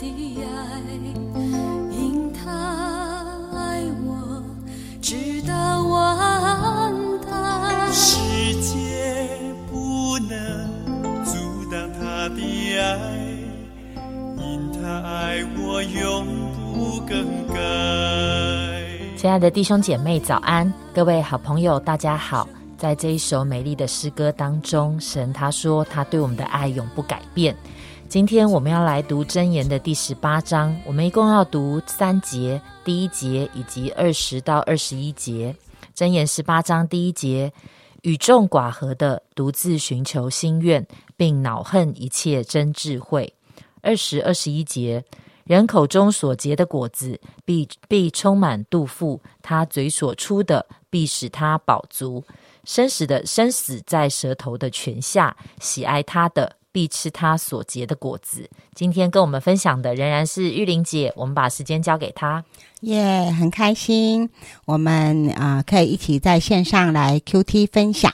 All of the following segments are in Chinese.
的爱，因他爱我，直到完蛋。世界不能阻挡他的爱，因他爱我永不更改。亲爱的弟兄姐妹，早安！各位好朋友，大家好。在这一首美丽的诗歌当中，神他说他对我们的爱永不改变。今天我们要来读真言的第十八章，我们一共要读三节，第一节以及二十到二十一节。真言十八章第一节：与众寡合的独自寻求心愿，并恼恨一切真智慧。二十二十一节。人口中所结的果子，必必充满肚腹；他嘴所出的，必使他饱足。生死的生死在舌头的泉下，喜爱他的，必吃它所结的果子。今天跟我们分享的仍然是玉玲姐，我们把时间交给她。耶，很开心，我们啊可以一起在线上来 Q T 分享。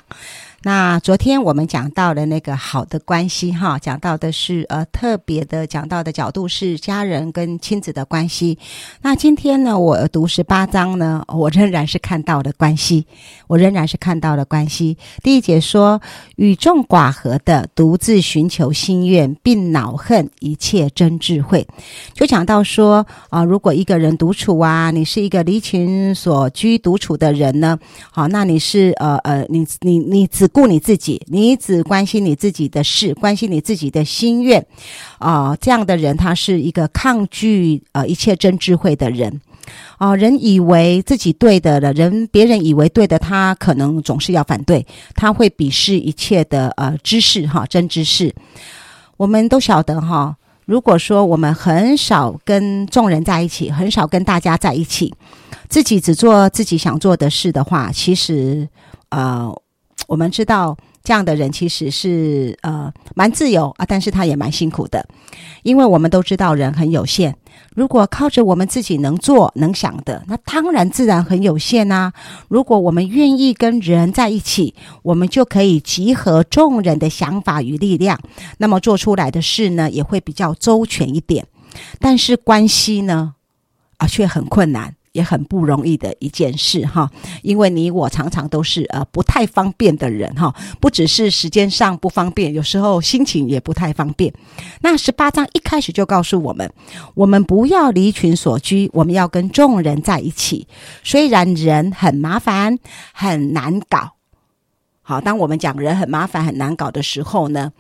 那昨天我们讲到的那个好的关系，哈，讲到的是呃特别的讲到的角度是家人跟亲子的关系。那今天呢，我读十八章呢，我仍然是看到的关系，我仍然是看到的关系。第一节说，与众寡合的独自寻求心愿，并恼恨一切真智慧，就讲到说啊，如果一个人独处啊，你是一个离群所居独处的人呢，好，那你是呃呃，你你你只顾你自己，你只关心你自己的事，关心你自己的心愿，啊，这样的人他是一个抗拒呃一切真智慧的人，啊，人以为自己对的了，人别人以为对的，他可能总是要反对，他会鄙视一切的呃知识哈真知识。我们都晓得哈，如果说我们很少跟众人在一起，很少跟大家在一起，自己只做自己想做的事的话，其实呃。我们知道这样的人其实是呃蛮自由啊，但是他也蛮辛苦的，因为我们都知道人很有限。如果靠着我们自己能做能想的，那当然自然很有限呐。如果我们愿意跟人在一起，我们就可以集合众人的想法与力量，那么做出来的事呢也会比较周全一点。但是关系呢啊却很困难。也很不容易的一件事哈，因为你我常常都是呃不太方便的人哈，不只是时间上不方便，有时候心情也不太方便。那十八章一开始就告诉我们，我们不要离群所居，我们要跟众人在一起。虽然人很麻烦很难搞，好，当我们讲人很麻烦很难搞的时候呢？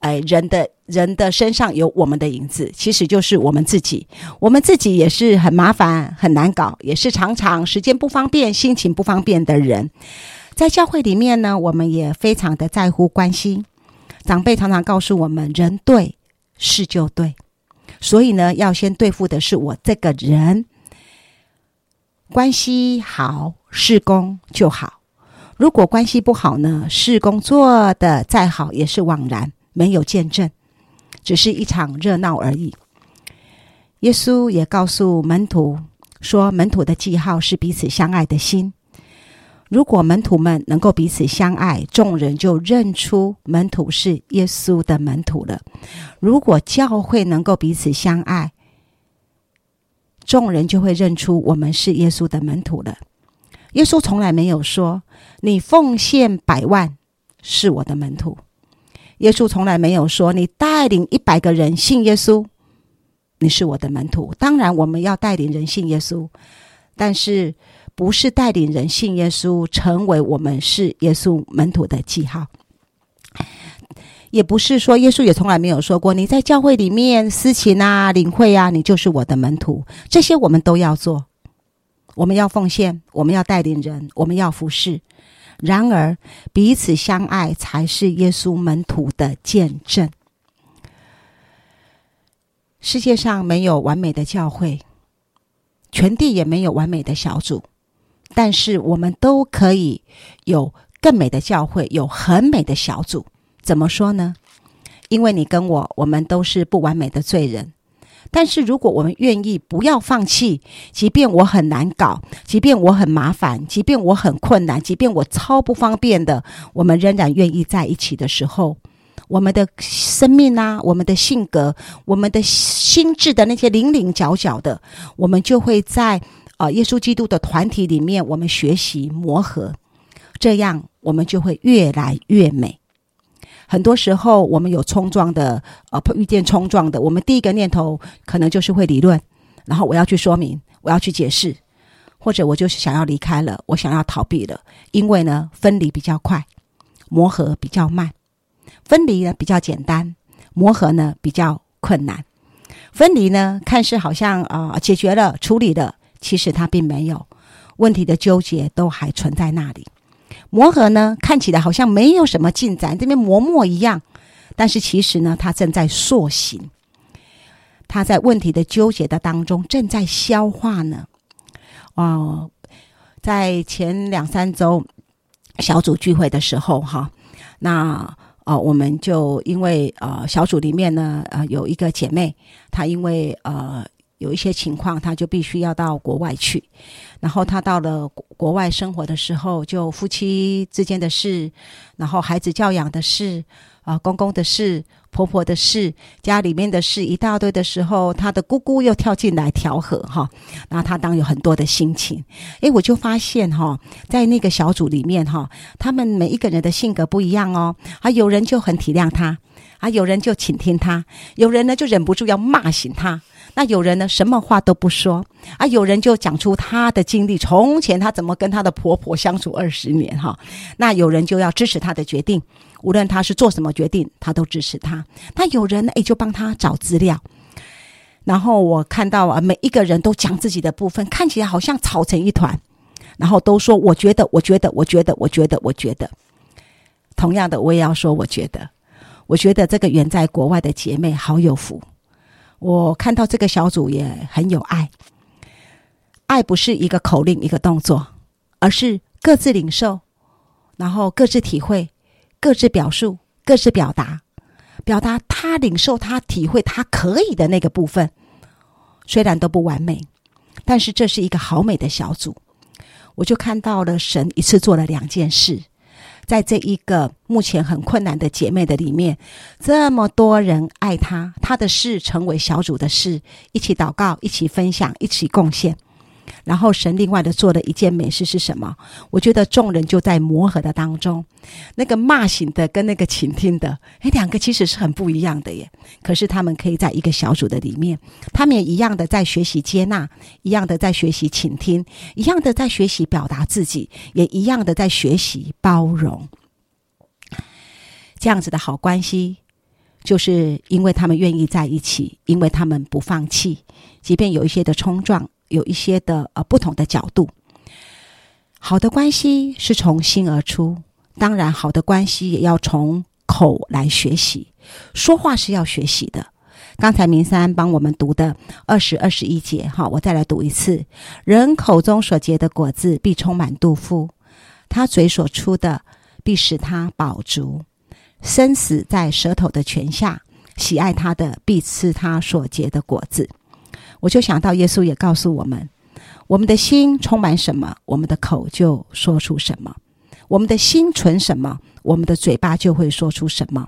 哎，人的人的身上有我们的影子，其实就是我们自己。我们自己也是很麻烦、很难搞，也是常常时间不方便、心情不方便的人。在教会里面呢，我们也非常的在乎关心。长辈常常告诉我们：“人对，事就对。”所以呢，要先对付的是我这个人。关系好，事工就好；如果关系不好呢，事工做的再好也是枉然。没有见证，只是一场热闹而已。耶稣也告诉门徒说：“门徒的记号是彼此相爱的心。如果门徒们能够彼此相爱，众人就认出门徒是耶稣的门徒了。如果教会能够彼此相爱，众人就会认出我们是耶稣的门徒了。耶稣从来没有说：‘你奉献百万是我的门徒。’”耶稣从来没有说：“你带领一百个人信耶稣，你是我的门徒。”当然，我们要带领人信耶稣，但是不是带领人信耶稣成为我们是耶稣门徒的记号？也不是说耶稣也从来没有说过：“你在教会里面私情啊、领会啊，你就是我的门徒。”这些我们都要做，我们要奉献，我们要带领人，我们要服侍。然而，彼此相爱才是耶稣门徒的见证。世界上没有完美的教会，全地也没有完美的小组，但是我们都可以有更美的教会，有很美的小组。怎么说呢？因为你跟我，我们都是不完美的罪人。但是，如果我们愿意不要放弃，即便我很难搞，即便我很麻烦，即便我很困难，即便我超不方便的，我们仍然愿意在一起的时候，我们的生命啊，我们的性格，我们的心智的那些零零角角的，我们就会在啊耶稣基督的团体里面，我们学习磨合，这样我们就会越来越美。很多时候，我们有冲撞的，呃，遇见冲撞的，我们第一个念头可能就是会理论，然后我要去说明，我要去解释，或者我就是想要离开了，我想要逃避了，因为呢，分离比较快，磨合比较慢，分离呢比较简单，磨合呢比较困难。分离呢，看似好像啊解决了、处理了，其实它并没有，问题的纠结都还存在那里。磨合呢，看起来好像没有什么进展，这边磨墨一样，但是其实呢，它正在塑形，它在问题的纠结的当中正在消化呢。哦，在前两三周小组聚会的时候，哈，那呃，我们就因为呃小组里面呢，呃，有一个姐妹，她因为呃。有一些情况，他就必须要到国外去。然后他到了国外生活的时候，就夫妻之间的事，然后孩子教养的事，啊，公公的事，婆婆的事，家里面的事一大堆的时候，他的姑姑又跳进来调和哈。然后他当有很多的心情。诶，我就发现哈，在那个小组里面哈，他们每一个人的性格不一样哦。啊，有人就很体谅他，啊，有人就倾听他，有人呢就忍不住要骂醒他。那有人呢，什么话都不说啊？有人就讲出他的经历，从前他怎么跟他的婆婆相处二十年哈？那有人就要支持他的决定，无论他是做什么决定，他都支持他。那有人呢，哎，就帮他找资料。然后我看到啊，每一个人都讲自己的部分，看起来好像吵成一团，然后都说我觉得，我觉得，我觉得，我觉得，我觉得。同样的，我也要说，我觉得，我觉得这个远在国外的姐妹好有福。我看到这个小组也很有爱，爱不是一个口令一个动作，而是各自领受，然后各自体会，各自表述，各自表达，表达他领受他体会他可以的那个部分，虽然都不完美，但是这是一个好美的小组。我就看到了神一次做了两件事。在这一个目前很困难的姐妹的里面，这么多人爱她，她的事成为小组的事，一起祷告，一起分享，一起贡献。然后神另外的做了一件美事是什么？我觉得众人就在磨合的当中，那个骂醒的跟那个倾听的，哎，两个其实是很不一样的耶。可是他们可以在一个小组的里面，他们也一样的在学习接纳，一样的在学习倾听，一样的在学习表达自己，也一样的在学习包容。这样子的好关系，就是因为他们愿意在一起，因为他们不放弃，即便有一些的冲撞，有一些的呃不同的角度。好的关系是从心而出，当然好的关系也要从口来学习，说话是要学习的。刚才明山帮我们读的二十二十一节，哈，我再来读一次：人口中所结的果子必充满肚腹，他嘴所出的必使他饱足。生死在舌头的泉下，喜爱他的必吃他所结的果子。我就想到耶稣也告诉我们：我们的心充满什么，我们的口就说出什么；我们的心存什么，我们的嘴巴就会说出什么。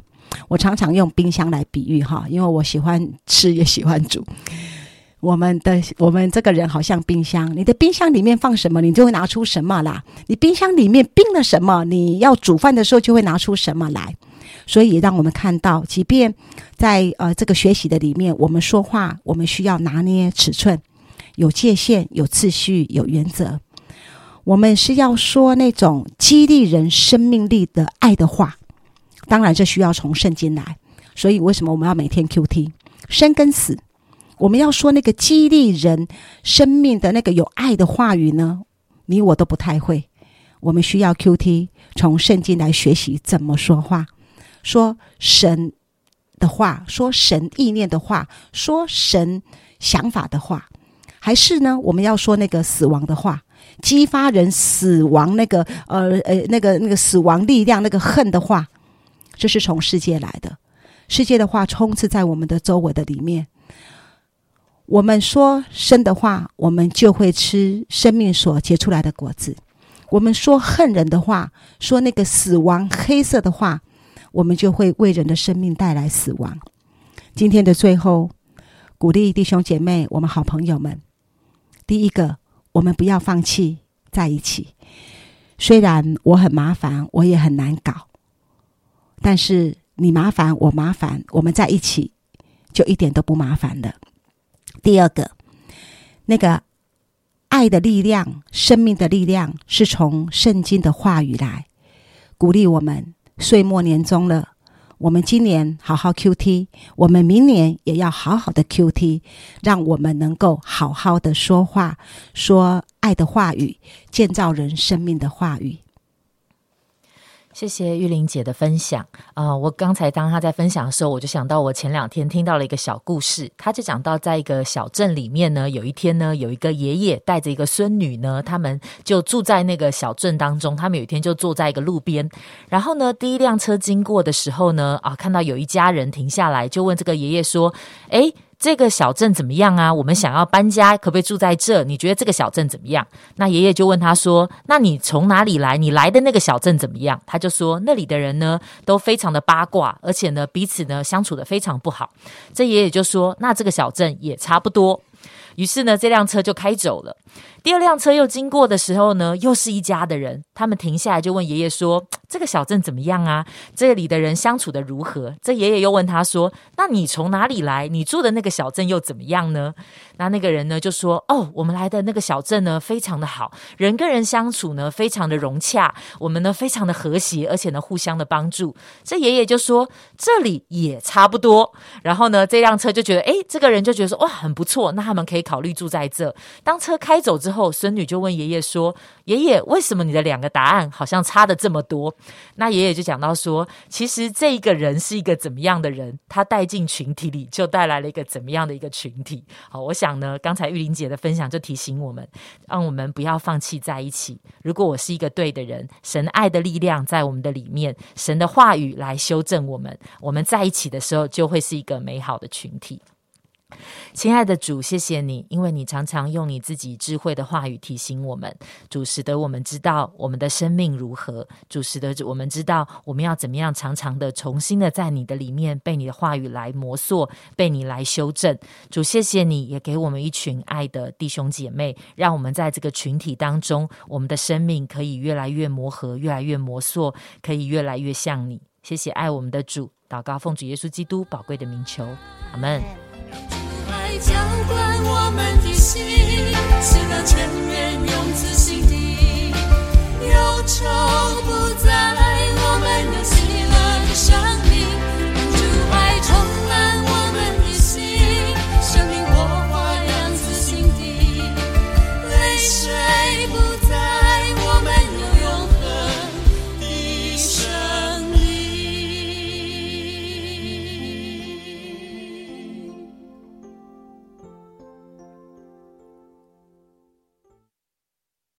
我常常用冰箱来比喻哈，因为我喜欢吃也喜欢煮。我们的我们这个人好像冰箱，你的冰箱里面放什么，你就会拿出什么啦。你冰箱里面冰了什么，你要煮饭的时候就会拿出什么来。所以，让我们看到，即便在呃这个学习的里面，我们说话，我们需要拿捏尺寸，有界限，有秩序，有原则。我们是要说那种激励人生命力的爱的话，当然这需要从圣经来。所以，为什么我们要每天 Q T 生跟死？我们要说那个激励人生命的那个有爱的话语呢？你我都不太会。我们需要 Q T 从圣经来学习怎么说话。说神的话，说神意念的话，说神想法的话，还是呢？我们要说那个死亡的话，激发人死亡那个呃呃那个那个死亡力量那个恨的话，这是从世界来的。世界的话充斥在我们的周围的里面。我们说生的话，我们就会吃生命所结出来的果子；我们说恨人的话，说那个死亡黑色的话。我们就会为人的生命带来死亡。今天的最后，鼓励弟兄姐妹，我们好朋友们，第一个，我们不要放弃在一起。虽然我很麻烦，我也很难搞，但是你麻烦我麻烦，我们在一起就一点都不麻烦的。第二个，那个爱的力量、生命的力量，是从圣经的话语来鼓励我们。岁末年终了。我们今年好好 Q T，我们明年也要好好的 Q T，让我们能够好好的说话，说爱的话语，建造人生命的话语。谢谢玉玲姐的分享啊！我刚才当她在分享的时候，我就想到我前两天听到了一个小故事。他就讲到，在一个小镇里面呢，有一天呢，有一个爷爷带着一个孙女呢，他们就住在那个小镇当中。他们有一天就坐在一个路边，然后呢，第一辆车经过的时候呢，啊，看到有一家人停下来，就问这个爷爷说：“诶……这个小镇怎么样啊？我们想要搬家，可不可以住在这？你觉得这个小镇怎么样？那爷爷就问他说：“那你从哪里来？你来的那个小镇怎么样？”他就说：“那里的人呢，都非常的八卦，而且呢，彼此呢相处的非常不好。”这爷爷就说：“那这个小镇也差不多。”于是呢，这辆车就开走了。第二辆车又经过的时候呢，又是一家的人，他们停下来就问爷爷说：“这个小镇怎么样啊？这里的人相处的如何？”这爷爷又问他说：“那你从哪里来？你住的那个小镇又怎么样呢？”那那个人呢就说：“哦，我们来的那个小镇呢，非常的好，人跟人相处呢，非常的融洽，我们呢非常的和谐，而且呢互相的帮助。”这爷爷就说：“这里也差不多。”然后呢，这辆车就觉得：“哎，这个人就觉得说哇，很不错，那他们可以考虑住在这。”当车开走之后，孙女就问爷爷说：“爷爷，为什么你的两个答案好像差的这么多？”那爷爷就讲到说：“其实这一个人是一个怎么样的人，他带进群体里，就带来了一个怎么样的一个群体。”好，我想呢，刚才玉玲姐的分享就提醒我们，让我们不要放弃在一起。如果我是一个对的人，神爱的力量在我们的里面，神的话语来修正我们，我们在一起的时候就会是一个美好的群体。亲爱的主，谢谢你，因为你常常用你自己智慧的话语提醒我们。主使得我们知道我们的生命如何，主使得我们知道我们要怎么样常常的重新的在你的里面被你的话语来磨塑，被你来修正。主，谢谢你也给我们一群爱的弟兄姐妹，让我们在这个群体当中，我们的生命可以越来越磨合，越来越磨塑，可以越来越像你。谢谢爱我们的主，祷告奉主耶稣基督宝贵的名求，阿门。浇灌我们的心写到前面用自心底忧愁不再。